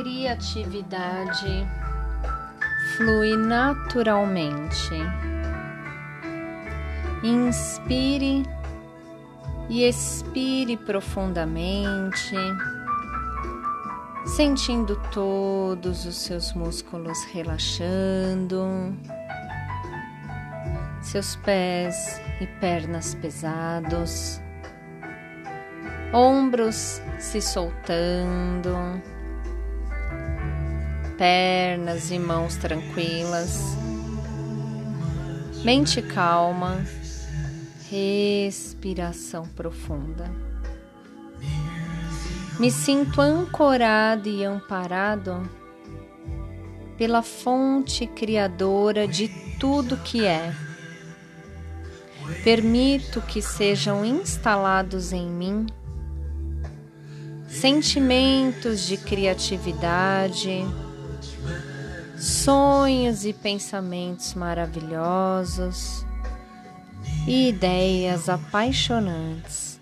criatividade flui naturalmente. Inspire e expire profundamente, sentindo todos os seus músculos relaxando, seus pés e pernas pesados, ombros se soltando, pernas e mãos tranquilas, mente calma respiração profunda. Me sinto ancorado e amparado pela fonte criadora de tudo que é. Permito que sejam instalados em mim sentimentos de criatividade, sonhos e pensamentos maravilhosos e ideias apaixonantes.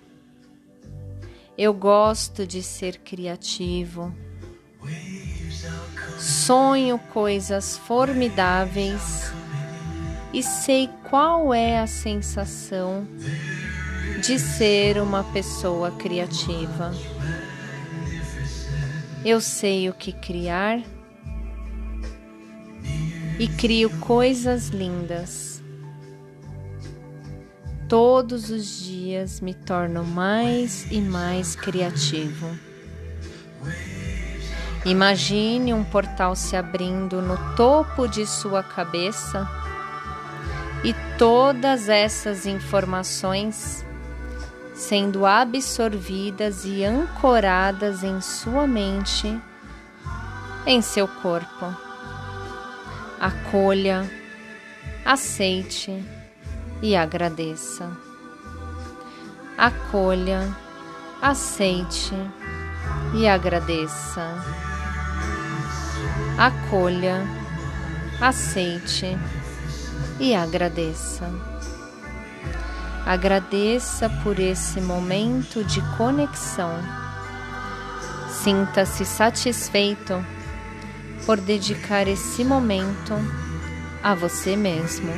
Eu gosto de ser criativo. Sonho coisas formidáveis e sei qual é a sensação de ser uma pessoa criativa. Eu sei o que criar e crio coisas lindas todos os dias me torno mais e mais criativo. Imagine um portal se abrindo no topo de sua cabeça e todas essas informações sendo absorvidas e ancoradas em sua mente, em seu corpo. Acolha, aceite e agradeça. Acolha, aceite e agradeça. Acolha, aceite e agradeça. Agradeça por esse momento de conexão. Sinta-se satisfeito por dedicar esse momento a você mesmo.